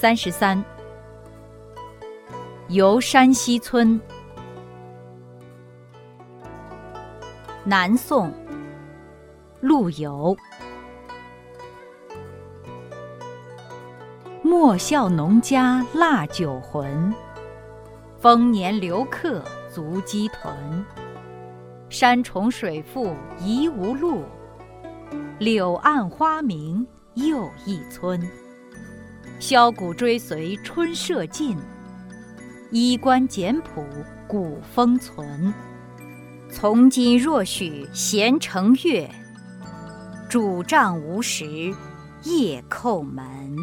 三十三，游山西村。南宋，陆游。莫笑农家腊酒浑，丰年留客足鸡豚。山重水复疑无路，柳暗花明又一村。箫鼓追随春社近，衣冠简朴古风存。从今若许闲乘月，拄杖无时夜叩门。